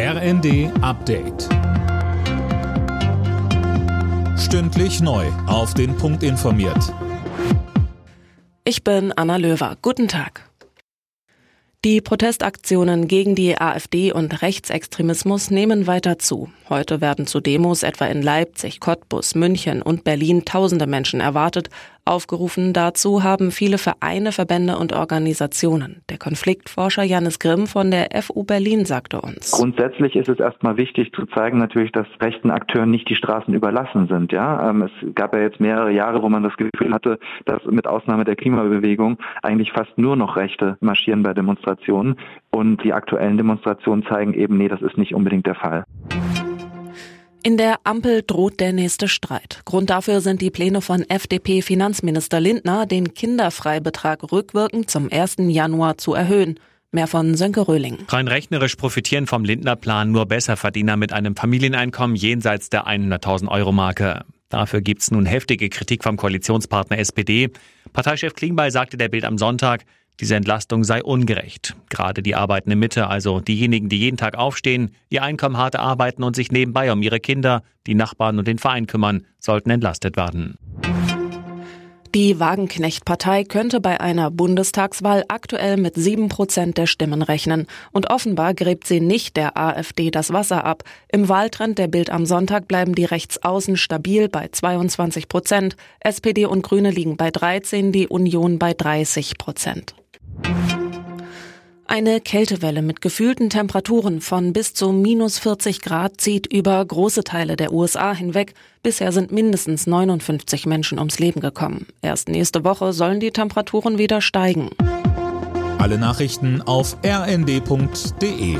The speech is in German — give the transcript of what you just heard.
RND Update. Stündlich neu. Auf den Punkt informiert. Ich bin Anna Löwer. Guten Tag. Die Protestaktionen gegen die AfD und Rechtsextremismus nehmen weiter zu. Heute werden zu Demos etwa in Leipzig, Cottbus, München und Berlin tausende Menschen erwartet. Aufgerufen dazu haben viele Vereine, Verbände und Organisationen. Der Konfliktforscher Janis Grimm von der FU Berlin sagte uns. Grundsätzlich ist es erstmal wichtig zu zeigen natürlich, dass rechten Akteuren nicht die Straßen überlassen sind. Ja, ähm, es gab ja jetzt mehrere Jahre, wo man das Gefühl hatte, dass mit Ausnahme der Klimabewegung eigentlich fast nur noch Rechte marschieren bei Demonstrationen. Und die aktuellen Demonstrationen zeigen eben, nee, das ist nicht unbedingt der Fall. In der Ampel droht der nächste Streit. Grund dafür sind die Pläne von FDP-Finanzminister Lindner, den Kinderfreibetrag rückwirkend zum 1. Januar zu erhöhen. Mehr von Sönke Röhling. Rein rechnerisch profitieren vom Lindner-Plan nur Besserverdiener mit einem Familieneinkommen jenseits der 100.000 Euro Marke. Dafür gibt's nun heftige Kritik vom Koalitionspartner SPD. Parteichef Klingbeil sagte der Bild am Sonntag, diese Entlastung sei ungerecht. Gerade die arbeitende Mitte, also diejenigen, die jeden Tag aufstehen, ihr Einkommen hart arbeiten und sich nebenbei um ihre Kinder, die Nachbarn und den Verein kümmern, sollten entlastet werden. Die Wagenknecht-Partei könnte bei einer Bundestagswahl aktuell mit sieben Prozent der Stimmen rechnen. Und offenbar gräbt sie nicht der AfD das Wasser ab. Im Wahltrend der Bild am Sonntag bleiben die Rechtsaußen stabil bei 22 Prozent. SPD und Grüne liegen bei 13, die Union bei 30 Prozent. Eine Kältewelle mit gefühlten Temperaturen von bis zu minus 40 Grad zieht über große Teile der USA hinweg. Bisher sind mindestens 59 Menschen ums Leben gekommen. Erst nächste Woche sollen die Temperaturen wieder steigen. Alle Nachrichten auf rnd.de